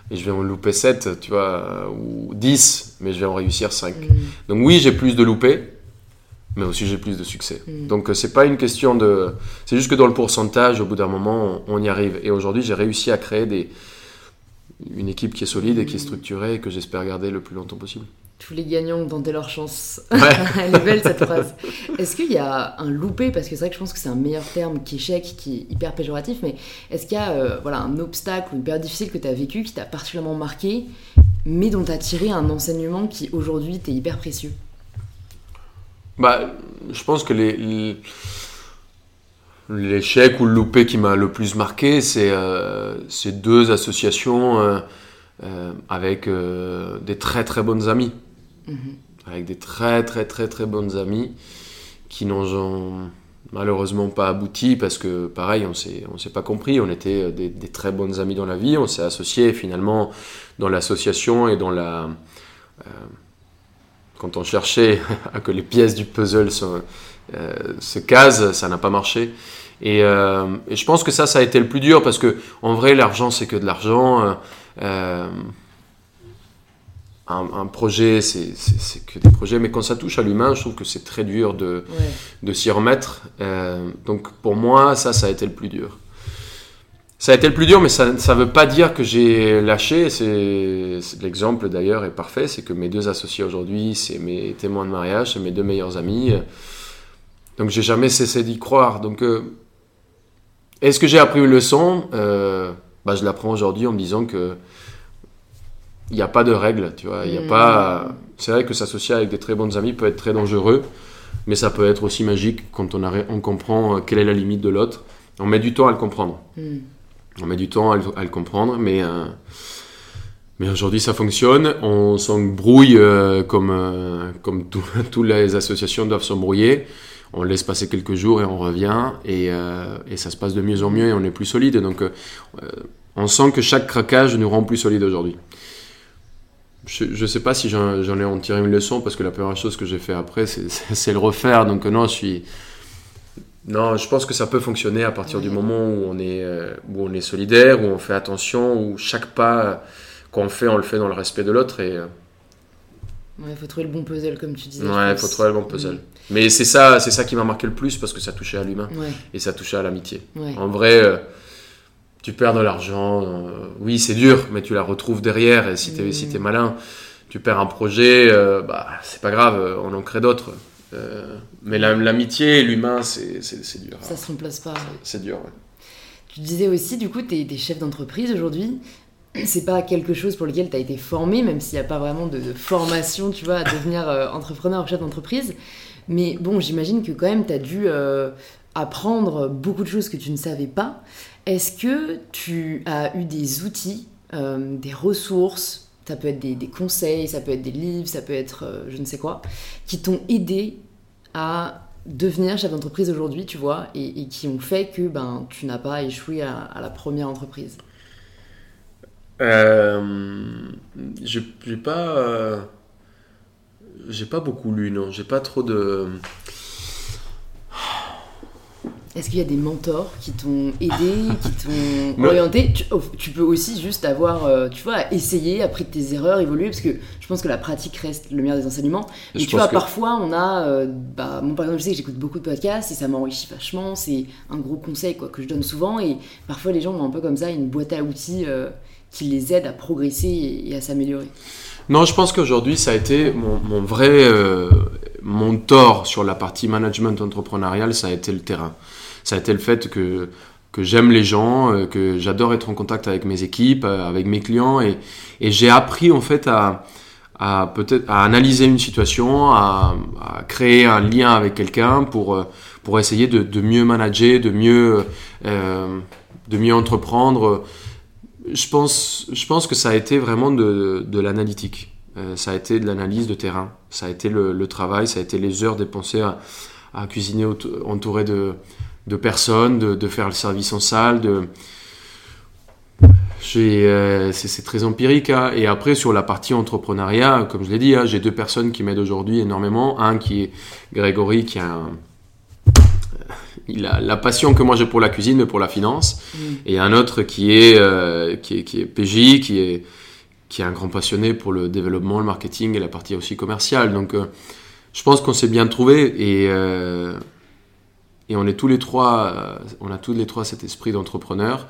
et je vais en louper sept, tu vois, ou dix, mais je vais en réussir cinq. Mm. Donc oui, j'ai plus de loupés, mais aussi j'ai plus de succès. Mm. Donc c'est pas une question de, c'est juste que dans le pourcentage, au bout d'un moment, on y arrive. Et aujourd'hui, j'ai réussi à créer des une équipe qui est solide et qui est structurée et que j'espère garder le plus longtemps possible. Tous les gagnants ont tenté leur chance. Elle est belle cette phrase. Est-ce qu'il y a un loupé Parce que c'est vrai que je pense que c'est un meilleur terme qu'échec, qui est hyper péjoratif, mais est-ce qu'il y a euh, voilà, un obstacle ou une période difficile que tu as vécu, qui t'a particulièrement marqué, mais dont tu as tiré un enseignement qui aujourd'hui t'est hyper précieux? Bah, Je pense que les L'échec ou le loupé qui m'a le plus marqué, c'est euh, ces deux associations euh, euh, avec des très très bonnes amies. Mhm. Avec des très très très très bonnes amies qui n'ont malheureusement pas abouti parce que pareil, on s'est, s'est pas compris. On était des, des, très bonnes amies dans la vie. On s'est associés finalement dans l'association et dans la. quand on cherchait à que les pièces du puzzle se, se casent, ça n'a pas marché. Euh, et, je pense que ça, ça a été le plus dur parce que en vrai, l'argent, c'est que de l'argent. Euh, euh, un, projet, c'est que des projets, mais quand ça touche à l'humain, je trouve que c'est très dur de, de s'y remettre. donc pour moi, ça, ça a été le plus dur. ça a été le plus dur, mais ça ne veut pas dire que j'ai lâché. L'exemple d'ailleurs est parfait, c'est que mes deux associés aujourd'hui, c'est mes témoins de mariage, c'est mes deux meilleurs amis. Donc j'ai jamais cessé d'y croire. Donc euh, est-ce que j'ai appris une leçon? Euh, bah, Je l'apprends aujourd'hui en me disant que il n'y a pas de règles, tu vois. Il y a hmm. pas. C'est vrai que s'associer avec des très bons amis peut être très dangereux, mais ça peut être aussi magique quand on, on comprend quelle est la limite de l'autre. On met du temps à le comprendre. Hmm. On met du temps à le, comprendre, mais, euh, mais aujourd'hui ça fonctionne. On s'embrouille euh, comme, euh, comme toutes les associations doivent s'embrouiller. On laisse passer quelques jours et on revient et, et, ça se passe de mieux en mieux et on est plus solide. Donc on sent que chaque craquage nous rend plus solide aujourd'hui. Je ne sais pas si j'en ai en tiré une leçon parce que la première chose que j'ai fait après c'est le refaire. Donc non, je suis non, je pense que ça peut fonctionner à partir du moment où on, est, euh, où on est solidaire, où on fait attention, où chaque pas qu'on fait, on le fait dans le respect de l'autre. Et... Euh, ouais, il faut trouver le bon puzzle, comme tu disais. Ouais, il faut trouver le bon puzzle. Mm. Mais c'est ça, c'est ça qui m'a marqué le plus parce que ça touchait à l'humain et ça touchait à l'amitié. En vrai, euh, tu perds de l'argent, oui, c'est dur, mais tu la retrouves derrière et si tu es, si es malin, tu perds un projet, bah, c'est pas grave, on en crée d'autres. Euh, mais l'amitié l'humain, c'est dur. Ça se remplace pas. C'est dur, Tu disais aussi, du coup, tu es, chef d'entreprise aujourd'hui. C'est pas quelque chose pour lequel tu as été formé, même s'il n'y a pas vraiment de, formation, tu vois, à devenir euh, entrepreneur ou chef d'entreprise. Mais bon, j'imagine que quand même, tu as dû euh, apprendre beaucoup de choses que tu ne savais pas. Est-ce que tu as eu des outils, des ressources, ça peut être des, conseils, ça peut être des livres, ça peut être euh, je ne sais quoi, qui t'ont aidé à devenir chef d'entreprise aujourd'hui, tu vois, et, qui ont fait que ben, tu n'as pas échoué à, la première entreprise? Euh, J'ai pas. Euh, j'ai pas beaucoup lu, non. J'ai pas trop de. Est-ce qu'il y a des mentors qui t'ont aidé, qui t'ont orienté oh, tu, peux aussi juste avoir, euh, tu vois, essayé, appris de tes erreurs, évoluer, parce que je pense que la pratique reste le meilleur des enseignements. Mais tu vois, parfois, on a. Euh, bah, moi, par exemple, je sais que j'écoute beaucoup de podcasts et ça m'enrichit vachement. C'est un gros conseil quoi, que je donne souvent. Et parfois, les gens ont un peu comme ça une boîte à outils euh, qui les aide à progresser et, à s'améliorer. Non, je pense qu'aujourd'hui, ça a été mon, mon vrai. mon tort sur la partie management entrepreneurial, ça a été le terrain ça a été le fait que, que j'aime les gens, euh, que j'adore être en contact avec mes équipes, euh, avec mes clients, et, j'ai appris en fait à, peut-être à analyser une situation, à, créer un lien avec quelqu'un pour euh, pour essayer de, mieux manager, de mieux de mieux entreprendre. Je pense je pense que ça a été vraiment de, l'analytique. ça a été de l'analyse de terrain. Ça a été le, le, travail, ça a été les heures dépensées à, à cuisiner entouré de de personnes, de, faire le service en salle, de... Euh, c'est très empirique. Hein. Et après, sur la partie entrepreneuriat, comme je l'ai dit, hein, j'ai deux personnes qui m'aident aujourd'hui énormément. Un qui est Grégory, qui a, il a la passion que moi j'ai pour la cuisine, mais pour la finance. Mm. Et un autre qui est, euh, qui est, qui est PJ, qui est, qui est un grand passionné pour le développement, le marketing et la partie aussi commerciale. Donc, euh, je pense qu'on s'est bien trouvé. Et et on est tous les trois, euh, on a tous les trois cet esprit d'entrepreneur.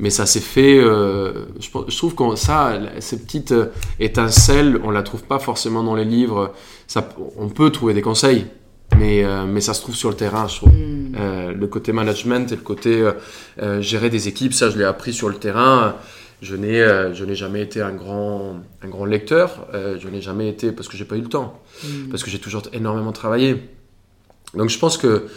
Mais ça s'est fait, euh, je, trouve que ça, ces petites euh, étincelles, on la trouve pas forcément dans les livres. Ça, on peut trouver des conseils, mais, mais ça se trouve sur le terrain, je trouve. Hmm. le côté management et le côté gérer des équipes, ça, je l'ai appris sur le terrain. Je n'ai, je n'ai jamais été un grand, un grand lecteur. je n'ai jamais été parce que j'ai pas eu le temps, hmm. parce que j'ai toujours énormément travaillé. Donc je pense que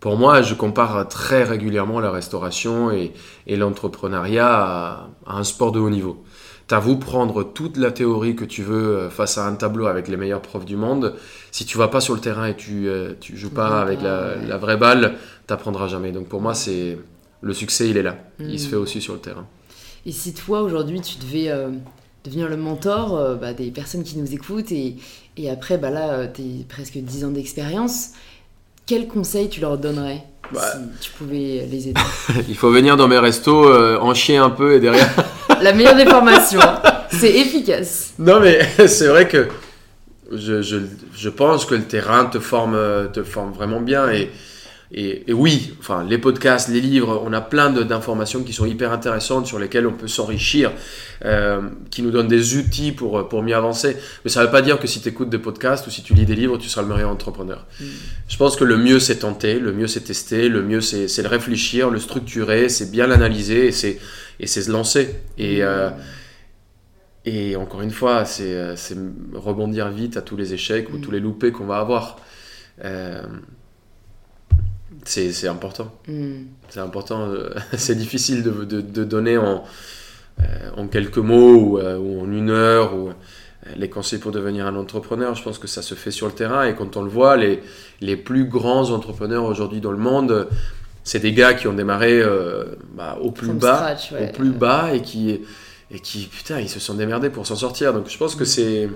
pour moi, je compare très régulièrement la restauration et, l'entrepreneuriat à, un sport de haut niveau. Tu as vous prendre toute la théorie que tu veux euh, face à un tableau avec les meilleurs profs du monde. Si tu vas pas sur le terrain et tu, euh, tu joues pas avec la, vraie balle, tu n'apprendras jamais. Donc pour moi, c'est le succès, il est là. Il se hmm. fait aussi sur le terrain. Et si toi, aujourd'hui, tu devais euh, devenir le mentor bah, des personnes qui nous écoutent et, et après, bah, là, tu es presque 10 ans d'expérience, quel conseil tu leur donnerais bah. si tu pouvais les aider? Il faut venir dans mes restos, euh, en chier un peu et derrière. La meilleure des formations, c'est efficace. Non mais c'est vrai que je, je, je, pense que le terrain te forme, te forme vraiment bien et, et, oui, enfin, les podcasts, les livres, on a plein d'informations qui sont hyper intéressantes sur lesquelles on peut s'enrichir, euh, qui nous donnent des outils pour, pour mieux avancer. Mais ça ne veut pas dire que si tu écoutes des podcasts ou si tu lis des livres, tu seras le meilleur entrepreneur. Mm. Je pense que le mieux, c'est tenter, le mieux, c'est tester, le mieux, c'est le réfléchir, le structurer, c'est bien l'analyser et c'est se lancer. Et. Mm. Euh, et encore une fois, c'est rebondir vite à tous les échecs ou mm. tous les loupés qu'on va avoir. Euh, c'est important. Hmm. C'est important. Euh, c'est difficile de, de, donner en, euh, en, quelques mots ou, euh, ou, en une heure ou les conseils pour devenir un entrepreneur. Je pense que ça se fait sur le terrain et quand on le voit, les, les plus grands entrepreneurs aujourd'hui dans le monde, c'est des gars qui ont démarré bah, au plus bas, au plus bas et qui et qui putain ils se sont démerdés pour s'en sortir. Donc je pense que hmm. c'est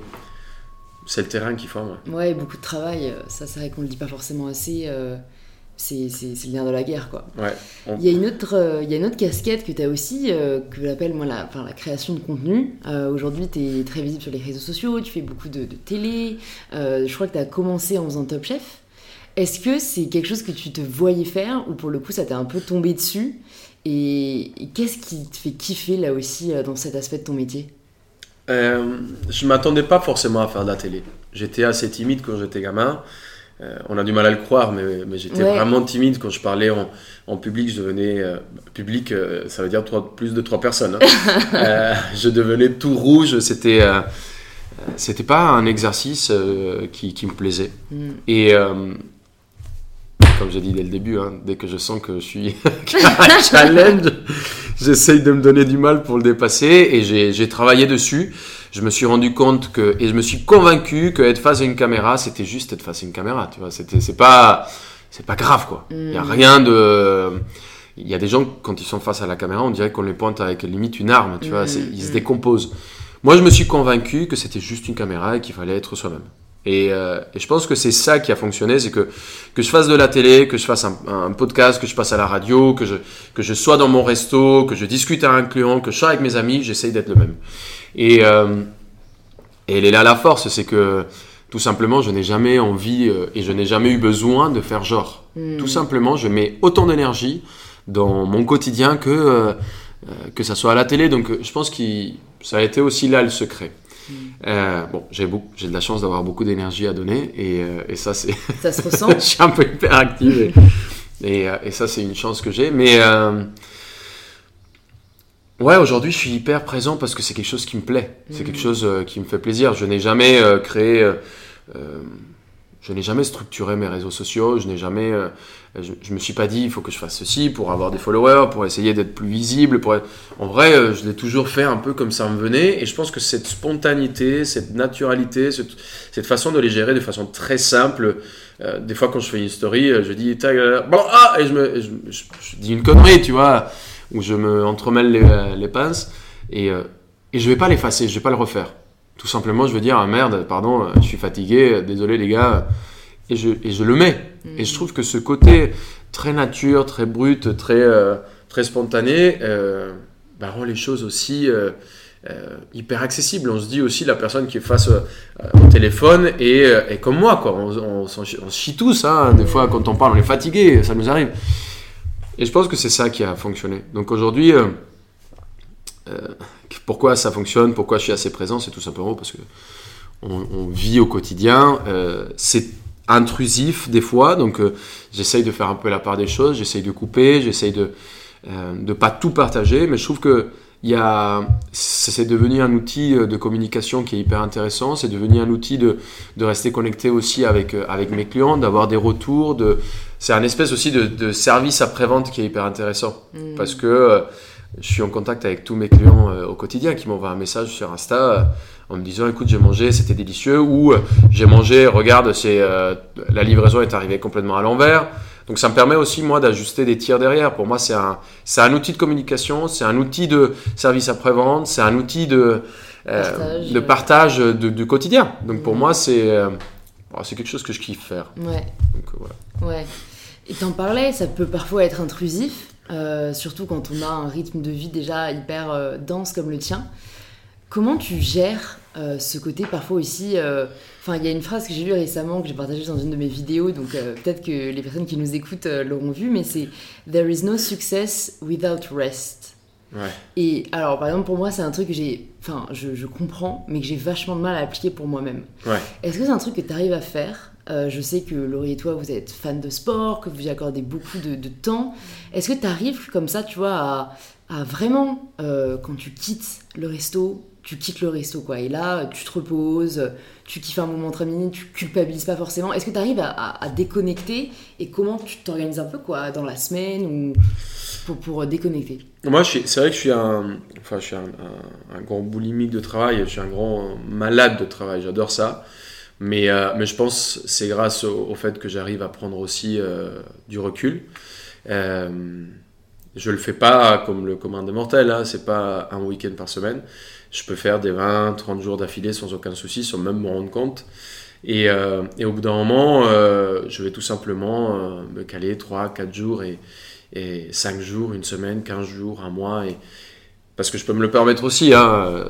c'est le terrain qui forme. Ouais, beaucoup de travail. Ça, c'est vrai qu'on le dit pas forcément assez c'est le lien de la guerre quoi. Il, y a une autre, euh, il y a une autre casquette que tu as aussi, euh, que j'appelle moi la, enfin, la création de contenu. Euh, aujourd'hui tu es très visible sur les réseaux sociaux, tu fais beaucoup de, télé, je crois que tu as commencé en faisant Top Chef. Est-ce que c'est quelque chose que tu te voyais faire ou pour le coup ça t'est un peu tombé dessus? Et, qu'est-ce qui te fait kiffer là aussi dans cet aspect de ton métier? Je m'attendais pas forcément à faire de la télé. J'étais assez timide quand j'étais gamin. Euh, on a du mal à le croire, mais, j'étais vraiment timide quand je parlais en, public. Je devenais euh, public, euh, ça veut dire plus de trois personnes. Hein. je devenais tout rouge. C'était c'était pas un exercice qui, me plaisait. Mm. Et comme j'ai dit dès le début, hein, dès que je sens que je suis un challenge, j'essaye de me donner du mal pour le dépasser et j'ai travaillé dessus je me suis rendu compte que, et je me suis convaincu que être face à une caméra, c'était juste être face à une caméra, tu vois. C'était, c'est pas, c'est pas grave, quoi. Il y a mm. rien de, il y a des gens, quand ils sont face à la caméra, on dirait qu'on les pointe avec limite une arme, tu vois. Mm. Ils se décomposent. Moi, je me suis convaincu que c'était juste une caméra et qu'il fallait être soi-même. Et, euh, et, je pense que c'est ça qui a fonctionné, c'est que que je fasse de la télé, que je fasse un, un, podcast, que je passe à la radio, que je que je sois dans mon resto, que je discute à un client, que je sois avec mes amis, j'essaye d'être le même. Et, euh, et elle est là la force, c'est que tout simplement, je n'ai jamais envie euh, et je n'ai jamais eu besoin de faire genre. Hmm. Tout simplement, je mais autant d'énergie dans mon quotidien que, euh, que ça soit à la télé. Donc je pense que ça a été aussi là le secret. Hmm. bon, j'ai j'ai de la chance d'avoir beaucoup d'énergie à donner et, et ça c'est. Ça se ressent. je suis un peu hyper active et, et, ça c'est une chance que j'ai. Mais Ouais, aujourd'hui, je suis hyper présent parce que c'est quelque chose qui me plaît. C'est quelque mm. chose euh, qui me fait plaisir. Je n'ai jamais euh, créé, euh, je n'ai jamais structuré mes réseaux sociaux. Je n'ai jamais, je, je, me suis pas dit, il faut que je fasse ceci pour avoir des followers, pour essayer d'être plus visible. Pour En vrai, je l'ai toujours fait un peu comme ça me venait. Et je pense que cette spontanéité, cette naturalité, cette, cette façon de les gérer de façon très simple. des fois, quand je fais une story, je dis, bon, ah, et je me, je dis une connerie, tu vois où je me entremêle les, euh, les pinces et, euh, et je vais pas l'effacer, je vais pas le refaire. Tout simplement, je vais dire ah, merde, pardon, euh, je suis fatigué, désolé les gars, et je, et je le mets. Mm. Et je trouve que ce côté très nature, très brut, très, très spontané, bah, rend les choses aussi hyper accessibles. On se dit aussi la personne qui est face au téléphone et, et, comme moi, quoi. On, on, on, se chie tous, hein. des fois quand on parle, on est fatigué, ça nous arrive. Et je pense que c'est ça qui a fonctionné. Donc aujourd'hui, euh, euh, pourquoi ça fonctionne, pourquoi je suis assez présent, c'est tout simplement parce que on, vit au quotidien. Euh, c'est intrusif des fois, donc j'essaye de faire un peu la part des choses, j'essaye de couper, j'essaye de ne pas tout partager, mais je trouve que il c'est devenu un outil de communication qui est hyper intéressant, c'est devenu un outil de, de rester connecté aussi avec, avec mes clients, d'avoir des retours, de, c'est un espèce aussi de, service après-vente qui est hyper intéressant. Mm. Parce que euh, je suis en contact avec tous mes clients euh, au quotidien qui m'envoient un message sur Insta euh, en me disant écoute, j'ai mangé, c'était délicieux, ou j'ai mangé, regarde, c'est la livraison est arrivée complètement à l'envers. Donc ça me permet aussi moi d'ajuster des tirs derrière. Pour moi, c'est un, c'est un outil de communication, c'est un outil de service après-vente, c'est un outil de, partage, de partage du quotidien. Donc pour mm. moi, c'est, c'est quelque chose que je kiffe faire. Ouais. Donc, voilà. Ouais. Et t'en parlais, ça peut parfois être intrusif, euh, surtout quand on a un rythme de vie déjà hyper euh, dense comme le tien. comment tu gères euh, ce côté parfois aussi. euh, Enfin, il y a une phrase que j'ai lue récemment, que j'ai partagée dans une de mes vidéos, donc euh, peut-être que les personnes qui nous écoutent euh, l'auront vu, mais c'est There is no success without rest. Ouais. Et alors, par exemple, pour moi, c'est un truc que j'ai. Enfin, je, je comprends, mais que j'ai vachement de mal à appliquer pour moi-même. Ouais. Est-ce que c'est un truc que tu arrives à faire? Euh, Je sais que Laurie et toi, vous êtes fans de sport, que vous y accordez beaucoup de, de temps. Est-ce que tu arrives comme ça, tu vois, à, à vraiment, euh, quand tu quittes le resto, tu quittes le resto, quoi. Et là, tu te reposes, tu kiffes un moment entre amis, tu culpabilises pas forcément. Est-ce que tu arrives à, à- à déconnecter? Et comment tu t'organises un peu, quoi, dans la semaine ou pour, pour déconnecter Moi, c'est vrai que je suis un, enfin, je suis un, grand boulimique de travail. Je suis un grand malade de travail. J'adore ça. Mais, euh, mais je pense que c'est grâce au, fait que j'arrive à prendre aussi euh, du recul. Euh, je le fais pas comme le commun des mortels. Hein. C'est pas un week-end par semaine. Je peux faire des 20, 30 jours d'affilée sans aucun souci, sans même me rendre compte. Et, euh, et au bout d'un moment, euh, je vais tout simplement euh, me caler 3, 4 jours et, et 5 jours, une semaine, 15 jours, un mois. Et... Parce que je peux me le permettre aussi. Hein. euh,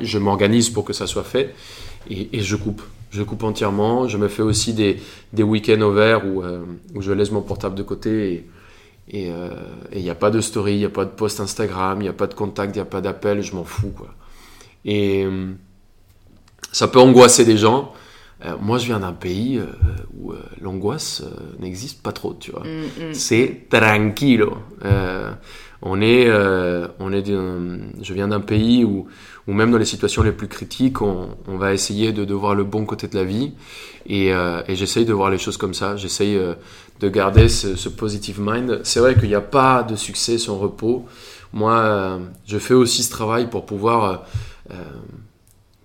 Je m'organise pour que ça soit fait. Et, je coupe. Je coupe entièrement. Je me fais aussi des, des week-ends au où, euh, où je laisse mon portable de côté. Et il n'y a pas de story, il n'y a pas de post Instagram, il n'y a pas de contact, il n'y a pas d'appel. Je m'en fous. Quoi. Et euh, ça peut angoisser des gens. Euh, moi, je viens d'un pays euh, où euh, l'angoisse n'existe pas trop, tu vois. Mm, mm. C'est tranquilo. On est, on est je viens d'un pays où, où même dans les situations les plus critiques, on, on va essayer de, de voir le bon côté de la vie. Et, et j'essaye de voir les choses comme ça. J'essaye de garder ce, ce positive mind. C'est vrai qu'il n'y a pas de succès sans repos. Moi, je fais aussi ce travail pour pouvoir,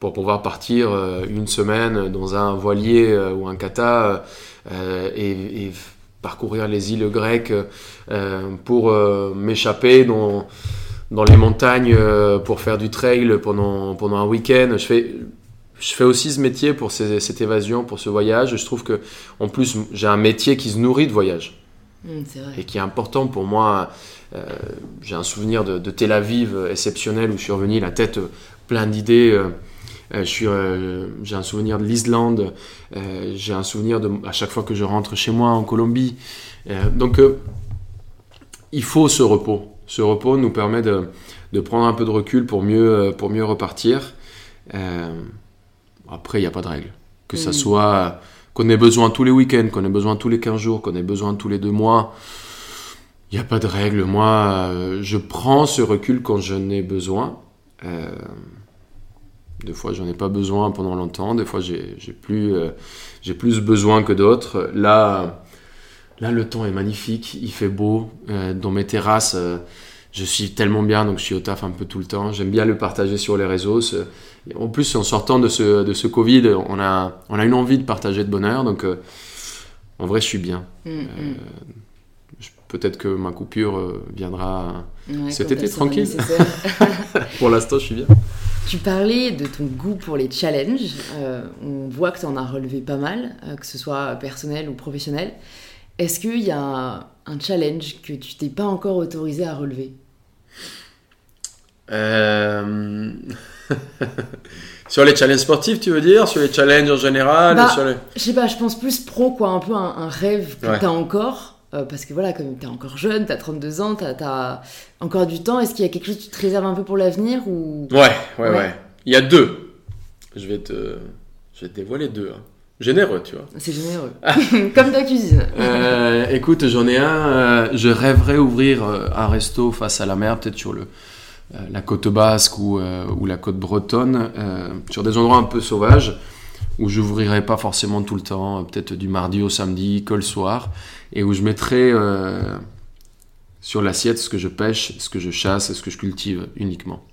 pour pouvoir partir euh, une semaine dans un voilier euh, ou un kata euh, et, et parcourir les îles grecques pour m'échapper dans, dans les montagnes pour faire du trail pendant, pendant un week-end. Je fais, je fais aussi ce métier pour ces- cette évasion, pour ce voyage. Je trouve que, en plus, j'ai un métier qui se nourrit de voyage Mm, vrai. et qui est important pour moi. Euh, j'ai un souvenir de, de Tel Aviv exceptionnel où je suis revenu la tête plein d'idées. Euh, euh, euh, j'ai un souvenir de l'Islande. Euh, j'ai un souvenir de à chaque fois que je rentre chez moi en Colombie. Donc, il faut ce repos. Ce repos nous permet de, de prendre un peu de recul pour mieux, pour mieux repartir. Euh, après, il n'y a pas de règle. Que ça Mm. soit qu'on ait besoin tous les week-ends, qu'on ait besoin tous les 15 jours, qu'on ait besoin tous les deux mois. Il n'y a pas de règle. Moi, je prends ce recul quand je n'ai besoin. Euh, des fois, j'en ai pas besoin pendant longtemps. Des fois, j'ai j'ai plus, euh, j'ai plus besoin que d'autres. Là, là, le temps est magnifique. Il fait beau. Euh, dans mes terrasses, euh, je suis tellement bien. Donc, je suis au taf un peu tout le temps. J'aime bien le partager sur les réseaux. En plus, en sortant de ce, de ce Covid, on a, on a une envie de partager de bonheur. Donc, en vrai, je suis bien. Mm, mm. Peut-être que ma coupure viendra. Ouais, cet été, tranquille. Pour l'instant, je suis bien. Tu parlais de ton goût pour les challenges. Euh, on voit que tu en as relevé pas mal, euh, que ce soit personnel ou professionnel. Est-ce qu'il y a un, un challenge que tu t'es pas encore autorisé à relever? Euh, sur les challenges sportifs, tu veux dire? Sur les challenges en général Bah, les- Je sais pas, je pense plus pro, quoi, un peu un, un rêve que Ouais. t'as encore. Euh, parce que voilà, comme t'es encore jeune, t'as 32 ans, t'as as encore du temps. Est-ce qu'il y a quelque chose que tu te réserves un peu pour l'avenir ou... Ouais, ouais, Ouais. ouais, Il y a deux. Je vais te, je vais te dévoiler deux. hein. Généreux, tu vois. C'est généreux. Comme ta cuisine. Euh, écoute, j'en ai un. euh, je rêverais ouvrir euh, un resto face à la mer, peut-être sur le, la côte basque ou, euh, ou la côte bretonne, euh, sur des endroits un peu sauvages où j'ouvrirais pas forcément tout le temps, euh, peut-être du mardi au samedi, que le soir, et où je mettrais euh, sur l'assiette ce que je pêche, ce que je chasse et ce que je cultive uniquement.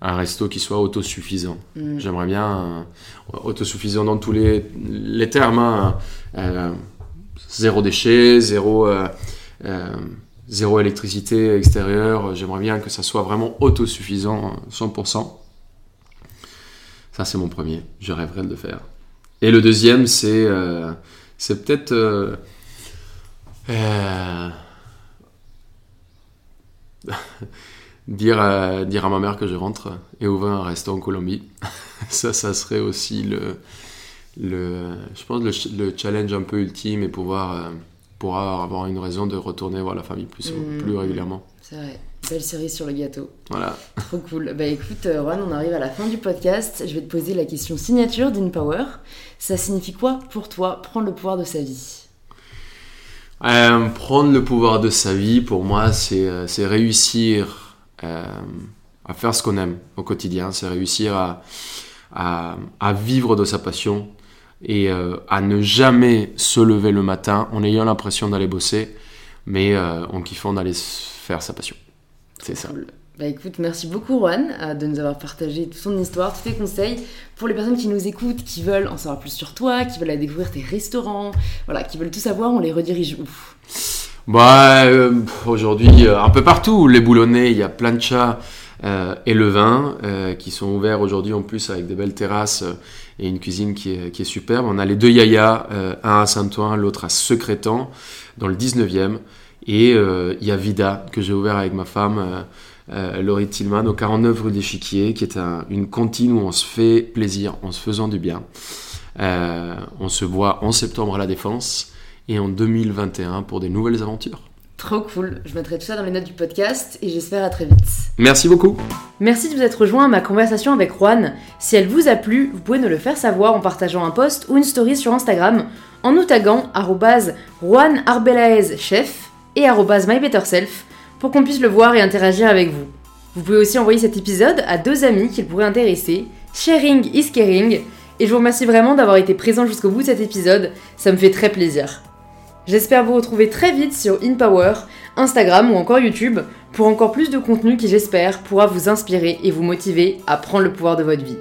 Un resto qui soit autosuffisant. Mm. J'aimerais bien euh, autosuffisant dans tous les, les termes. hein. Euh, zéro déchet, zéro, zéro électricité extérieure. J'aimerais bien que ça soit vraiment autosuffisant, euh, 100%. Ça, c'est mon premier. Je rêverais de le faire. Et le deuxième, c'est euh, c'est peut-être... euh, euh, dire, à, dire à ma mère que je rentre et ouvrir un resto en Colombie. ça, ça serait aussi le, le je pense le, le challenge un peu ultime et pouvoir, pouvoir avoir une raison de retourner voir la famille plus, Mm. plus régulièrement. C'est vrai. Belle cerise sur le gâteau. Voilà. Trop cool. Bah écoute, euh, Juan, on arrive à la fin du podcast. Je vais te poser la question signature d'InPower. Ça signifie quoi pour toi prendre le pouvoir de sa vie? Euh, prendre le pouvoir de sa vie, pour moi, c'est euh, réussir euh, à faire ce qu'on aime au quotidien. C'est réussir à, à, à vivre de sa passion et euh, à ne jamais se lever le matin en ayant l'impression d'aller bosser, mais en kiffant d'aller faire sa passion. C'est ça. Cool. Bah écoute, merci beaucoup Juan euh, de nous avoir partagé toute ton histoire, tous tes conseils. Pour les personnes qui nous écoutent, qui veulent en savoir plus sur toi, qui veulent aller découvrir tes restaurants, voilà, qui veulent tout savoir, on les redirige où? Bah, euh, aujourd'hui, euh, un peu partout, les boulonnais, il y a plein de chats euh, et le vin euh, qui sont ouverts aujourd'hui en plus avec des belles terrasses euh, et une cuisine qui est, qui est superbe. On a les deux Yaya, un à Saint-Ouen, l'autre à Secrétan, dans le 19e. Et euh, il y a Vida, que j'ai ouvert avec ma femme, euh, euh, Laurie Tillman, au 49 rue d'Échiquier, qui est un- une cantine où on se fait plaisir en se faisant du bien. Euh, on se voit en septembre à la Défense et en 2021 pour des nouvelles aventures. Trop cool. Je mettrai tout ça dans les notes du podcast et j'espère à très vite. Merci beaucoup. Merci de vous être rejoint à ma conversation avec Juan. Si elle vous a plu, vous pouvez nous le faire savoir en partageant un post ou une story sur Instagram en nous taguant Juan Arbelaez chef et mybetterself pour qu'on puisse le voir et interagir avec vous. Vous pouvez aussi envoyer cet épisode à deux amis qu'il pourrait intéresser. Sharing is caring. Et je vous remercie vraiment d'avoir été présent jusqu'au bout de cet épisode. Ça me fait très plaisir. J'espère vous retrouver très vite sur InPower, Instagram ou encore YouTube pour encore plus de contenu qui j'espère pourra vous inspirer et vous motiver à prendre le pouvoir de votre vie.